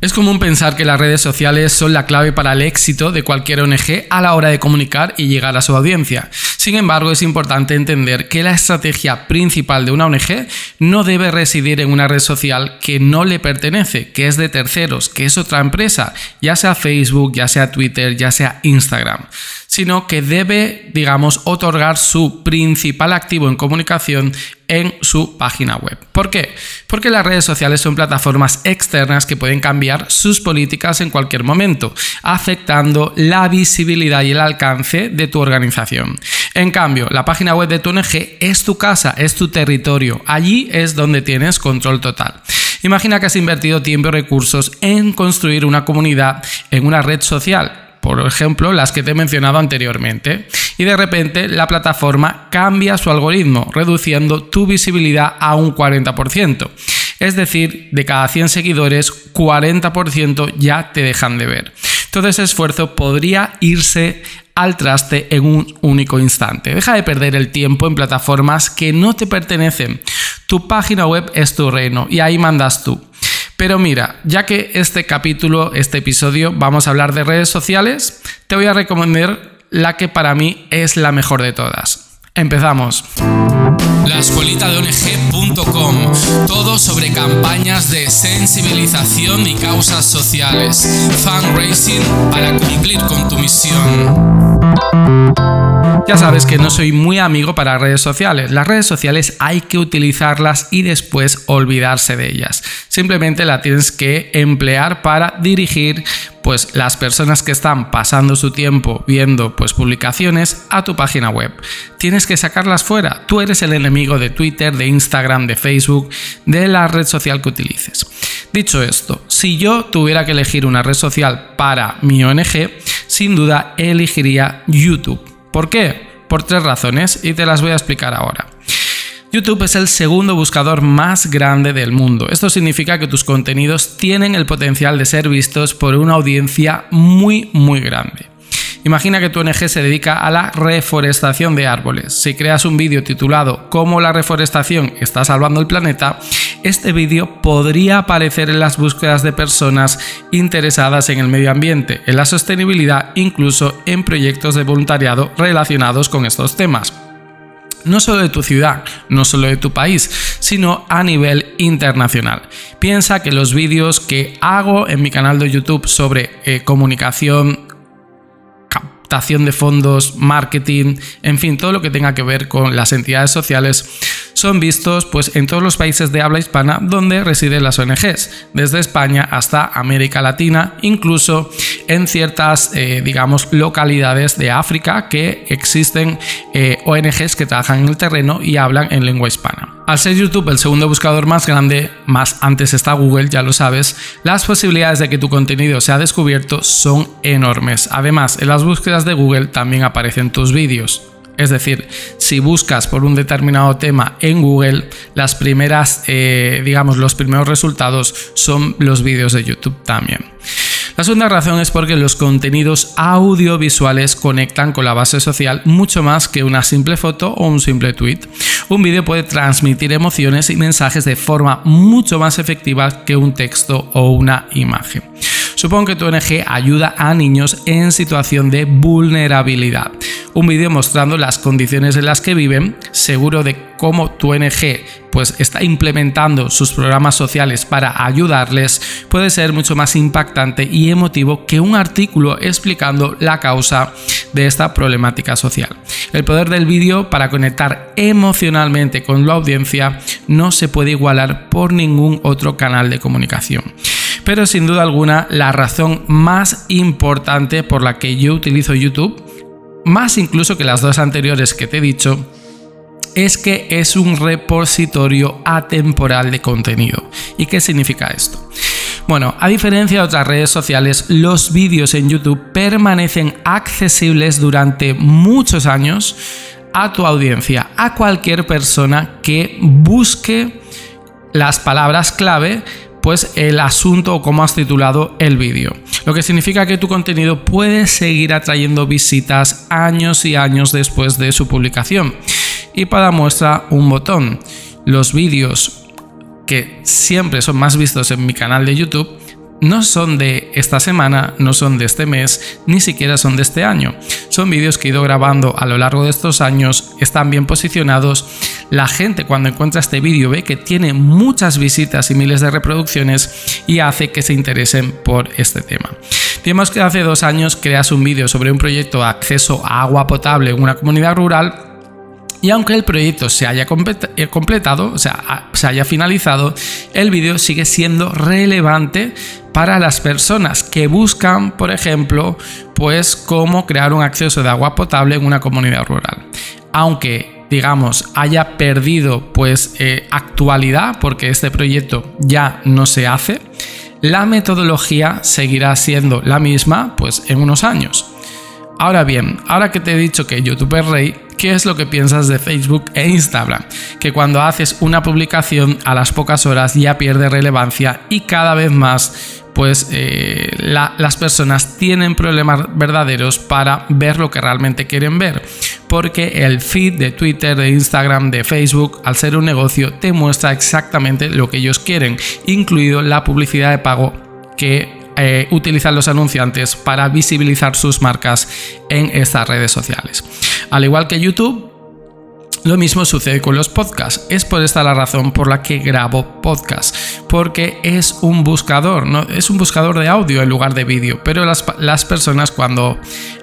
Es común pensar que las redes sociales son la clave para el éxito de cualquier ONG a la hora de comunicar y llegar a su audiencia. Sin embargo, es importante entender que la estrategia principal de una ONG no debe residir en una red social que no le pertenece, que es de terceros, que es otra empresa, ya sea Facebook, ya sea Twitter, ya sea Instagram sino que debe, digamos, otorgar su principal activo en comunicación en su página web. ¿Por qué? Porque las redes sociales son plataformas externas que pueden cambiar sus políticas en cualquier momento, afectando la visibilidad y el alcance de tu organización. En cambio, la página web de tu ONG es tu casa, es tu territorio, allí es donde tienes control total. Imagina que has invertido tiempo y recursos en construir una comunidad en una red social por ejemplo, las que te he mencionado anteriormente, y de repente la plataforma cambia su algoritmo, reduciendo tu visibilidad a un 40%. Es decir, de cada 100 seguidores, 40% ya te dejan de ver. Todo ese esfuerzo podría irse al traste en un único instante. Deja de perder el tiempo en plataformas que no te pertenecen. Tu página web es tu reino y ahí mandas tú. Pero mira, ya que este capítulo, este episodio, vamos a hablar de redes sociales, te voy a recomendar la que para mí es la mejor de todas. Empezamos. La escuelita de ONG.com. Todo sobre campañas de sensibilización y causas sociales. Fundraising para cumplir con tu misión. Ya sabes que no soy muy amigo para redes sociales. Las redes sociales hay que utilizarlas y después olvidarse de ellas. Simplemente la tienes que emplear para dirigir pues las personas que están pasando su tiempo viendo pues publicaciones a tu página web. Tienes que sacarlas fuera. Tú eres el enemigo de Twitter, de Instagram, de Facebook, de la red social que utilices. Dicho esto, si yo tuviera que elegir una red social para mi ONG, sin duda elegiría YouTube. ¿Por qué? Por tres razones y te las voy a explicar ahora. YouTube es el segundo buscador más grande del mundo. Esto significa que tus contenidos tienen el potencial de ser vistos por una audiencia muy muy grande. Imagina que tu ONG se dedica a la reforestación de árboles. Si creas un vídeo titulado Cómo la reforestación está salvando el planeta, este vídeo podría aparecer en las búsquedas de personas interesadas en el medio ambiente, en la sostenibilidad, incluso en proyectos de voluntariado relacionados con estos temas no solo de tu ciudad, no solo de tu país, sino a nivel internacional. Piensa que los vídeos que hago en mi canal de YouTube sobre eh, comunicación de fondos, marketing, en fin, todo lo que tenga que ver con las entidades sociales son vistos pues en todos los países de habla hispana donde residen las ONGs, desde España hasta América Latina, incluso en ciertas, eh, digamos, localidades de África que existen eh, ONGs que trabajan en el terreno y hablan en lengua hispana. Al ser YouTube el segundo buscador más grande, más antes está Google, ya lo sabes, las posibilidades de que tu contenido sea descubierto son enormes. Además, en las búsquedas de Google también aparecen tus vídeos. Es decir, si buscas por un determinado tema en Google, las primeras, eh, digamos, los primeros resultados son los vídeos de YouTube también. La segunda razón es porque los contenidos audiovisuales conectan con la base social mucho más que una simple foto o un simple tweet. Un vídeo puede transmitir emociones y mensajes de forma mucho más efectiva que un texto o una imagen. Supongo que tu ONG ayuda a niños en situación de vulnerabilidad. Un vídeo mostrando las condiciones en las que viven, seguro de cómo tu ONG pues está implementando sus programas sociales para ayudarles, puede ser mucho más impactante y emotivo que un artículo explicando la causa de esta problemática social. El poder del vídeo para conectar emocionalmente con la audiencia no se puede igualar por ningún otro canal de comunicación pero sin duda alguna la razón más importante por la que yo utilizo YouTube, más incluso que las dos anteriores que te he dicho, es que es un repositorio atemporal de contenido. ¿Y qué significa esto? Bueno, a diferencia de otras redes sociales, los vídeos en YouTube permanecen accesibles durante muchos años a tu audiencia, a cualquier persona que busque las palabras clave pues el asunto o cómo has titulado el vídeo. Lo que significa que tu contenido puede seguir atrayendo visitas años y años después de su publicación. Y para muestra un botón. Los vídeos que siempre son más vistos en mi canal de YouTube no son de esta semana, no son de este mes, ni siquiera son de este año. Son vídeos que he ido grabando a lo largo de estos años, están bien posicionados. La gente cuando encuentra este vídeo ve que tiene muchas visitas y miles de reproducciones y hace que se interesen por este tema. Digamos que hace dos años creas un vídeo sobre un proyecto de acceso a agua potable en una comunidad rural y aunque el proyecto se haya eh, completado, o sea, se haya finalizado, el vídeo sigue siendo relevante para las personas que buscan, por ejemplo, pues cómo crear un acceso de agua potable en una comunidad rural. Aunque digamos, haya perdido pues eh, actualidad porque este proyecto ya no se hace, la metodología seguirá siendo la misma pues en unos años. Ahora bien, ahora que te he dicho que YouTube es rey, ¿qué es lo que piensas de Facebook e Instagram? Que cuando haces una publicación a las pocas horas ya pierde relevancia y cada vez más pues eh, las personas tienen problemas verdaderos para ver lo que realmente quieren ver. Porque el feed de Twitter, de Instagram, de Facebook, al ser un negocio, te muestra exactamente lo que ellos quieren, incluido la publicidad de pago que eh, utilizan los anunciantes para visibilizar sus marcas en estas redes sociales. Al igual que YouTube, lo mismo sucede con los podcasts. Es por esta la razón por la que grabo podcast. Porque es un buscador, es un buscador de audio en lugar de vídeo. Pero las personas cuando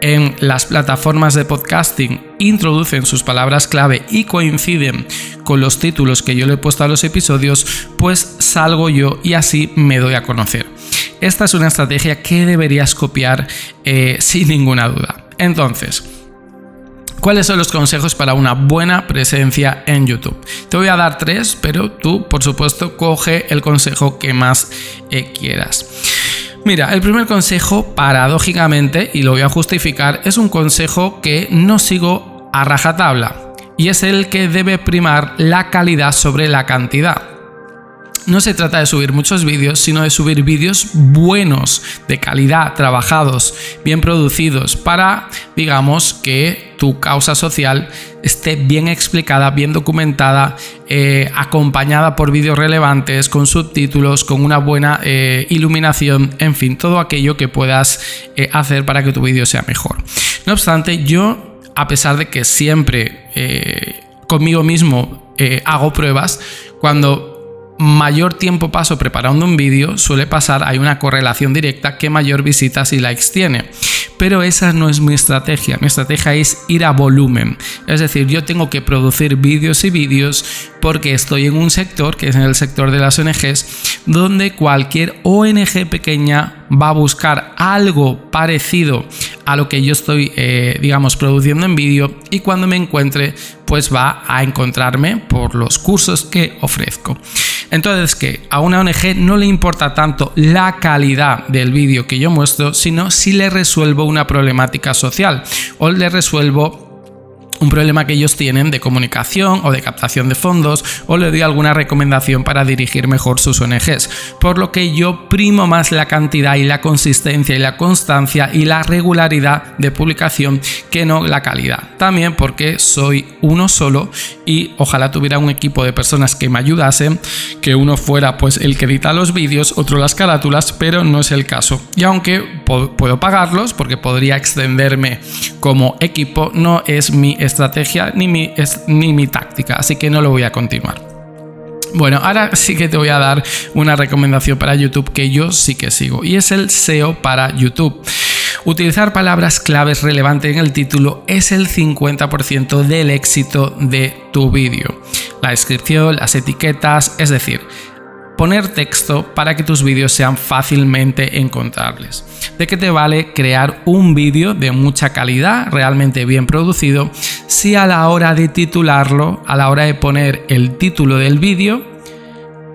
en las plataformas de podcasting introducen sus palabras clave y coinciden con los títulos que yo le he puesto a los episodios, pues salgo yo y así me doy a conocer. Esta es una estrategia que deberías copiar eh, sin ninguna duda. Entonces, ¿Cuáles son los consejos para una buena presencia en YouTube? Te voy a dar tres, pero tú, por supuesto, coge el consejo que más eh, quieras. Mira, el primer consejo, paradójicamente, y lo voy a justificar, es un consejo que no sigo a rajatabla, y es el que debe primar la calidad sobre la cantidad no se trata de subir muchos vídeos, sino de subir vídeos buenos, de calidad, trabajados, bien producidos, para, digamos, que tu causa social esté bien explicada, bien documentada, eh, acompañada por vídeos relevantes, con subtítulos, con una buena eh, iluminación, en fin, todo aquello que puedas eh, hacer para que tu vídeo sea mejor. No obstante, yo, a pesar de que siempre conmigo mismo hago pruebas, cuando mayor tiempo paso preparando un vídeo, suele pasar, hay una correlación directa que mayor visitas y likes tiene. Pero esa no es mi estrategia, mi estrategia es ir a volumen. Es decir, yo tengo que producir vídeos y vídeos porque estoy en un sector, que es en el sector de las ONGs, donde cualquier ONG pequeña va a buscar algo parecido a lo que yo estoy, eh, digamos, produciendo en vídeo y cuando me encuentre, pues va a encontrarme por los cursos que ofrezco. Entonces, que a una ONG no le importa tanto la calidad del vídeo que yo muestro, sino si le resuelvo una problemática social o le resuelvo un problema que ellos tienen de comunicación o de captación de fondos o le doy alguna recomendación para dirigir mejor sus ONGs. Por lo que yo primo más la cantidad y la consistencia y la constancia y la regularidad de publicación que no la calidad. También porque soy uno solo y ojalá tuviera un equipo de personas que me ayudasen, que uno fuera pues el que edita los vídeos, otro las carátulas, pero no es el caso. Y aunque puedo pagarlos porque podría extenderme como equipo, no es mi estrategia ni mi, ni mi táctica, así que no lo voy a continuar. Bueno, ahora sí que te voy a dar una recomendación para YouTube que yo sí que sigo y es el SEO para YouTube. Utilizar palabras claves relevantes en el título es el 50% del éxito de tu vídeo. La descripción, las etiquetas, es decir, poner texto para que tus vídeos sean fácilmente encontrables. ¿De qué te vale crear un vídeo de mucha calidad, realmente bien producido, si a la hora de titularlo, a la hora de poner el título del vídeo,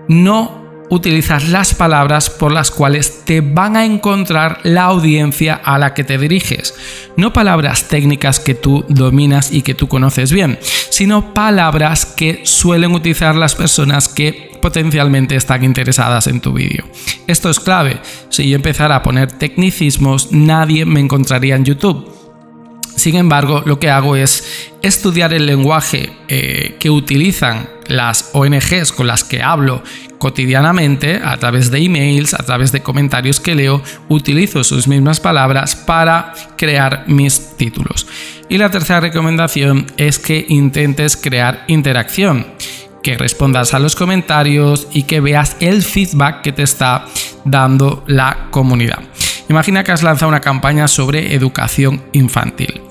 no utilizas las palabras por las cuales te van a encontrar la audiencia a la que te diriges. No palabras técnicas que tú dominas y que tú conoces bien, sino palabras que suelen utilizar las personas que potencialmente están interesadas en tu vídeo. Esto es clave. Si yo empezara a poner tecnicismos, nadie me encontraría en YouTube. Sin embargo, lo que hago es estudiar el lenguaje eh, que utilizan las ONGs con las que hablo cotidianamente, a través de emails, a través de comentarios que leo, utilizo sus mismas palabras para crear mis títulos. Y la tercera recomendación es que intentes crear interacción que respondas a los comentarios y que veas el feedback que te está dando la comunidad. Imagina que has lanzado una campaña sobre educación infantil.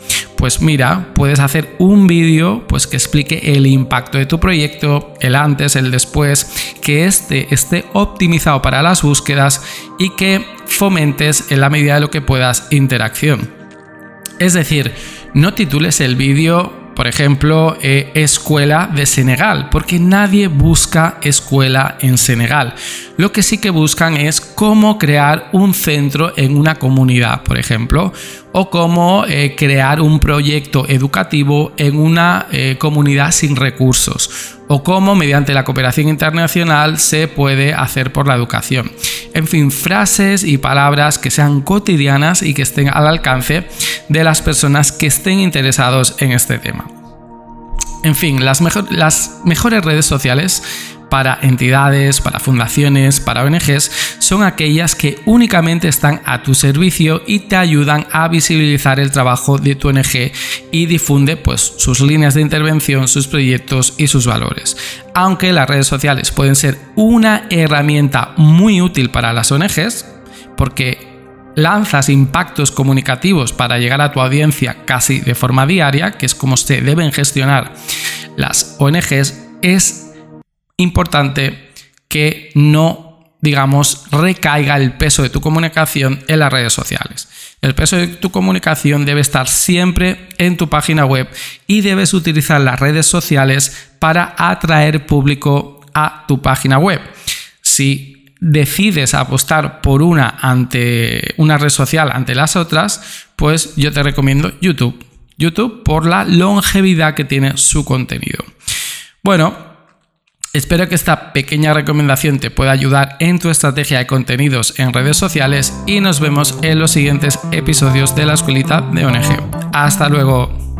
Pues mira, puedes hacer un vídeo pues que explique el impacto de tu proyecto, el antes, el después, que este esté optimizado para las búsquedas y que fomentes en la medida de lo que puedas interacción. Es decir, no titules el vídeo por ejemplo, eh, escuela de Senegal, porque nadie busca escuela en Senegal. Lo que sí que buscan es cómo crear un centro en una comunidad, por ejemplo, o cómo eh, crear un proyecto educativo en una eh, comunidad sin recursos, o cómo mediante la cooperación internacional se puede hacer por la educación. En fin, frases y palabras que sean cotidianas y que estén al alcance de las personas que estén interesados en este tema. En fin, las, las mejores redes sociales para entidades, para fundaciones, para ONGs, son aquellas que únicamente están a tu servicio y te ayudan a visibilizar el trabajo de tu ONG y difunde pues, sus líneas de intervención, sus proyectos y sus valores. Aunque las redes sociales pueden ser una herramienta muy útil para las ONGs, porque lanzas impactos comunicativos para llegar a tu audiencia casi de forma diaria, que es como se deben gestionar las ONGs, es importante que no, digamos, recaiga el peso de tu comunicación en las redes sociales. El peso de tu comunicación debe estar siempre en tu página web y debes utilizar las redes sociales para atraer público a tu página web. Si decides apostar por una ante una red social ante las otras, pues yo te recomiendo YouTube. YouTube por la longevidad que tiene su contenido. Bueno, Espero que esta pequeña recomendación te pueda ayudar en tu estrategia de contenidos en redes sociales y nos vemos en los siguientes episodios de la escuelita de ONG. Hasta luego.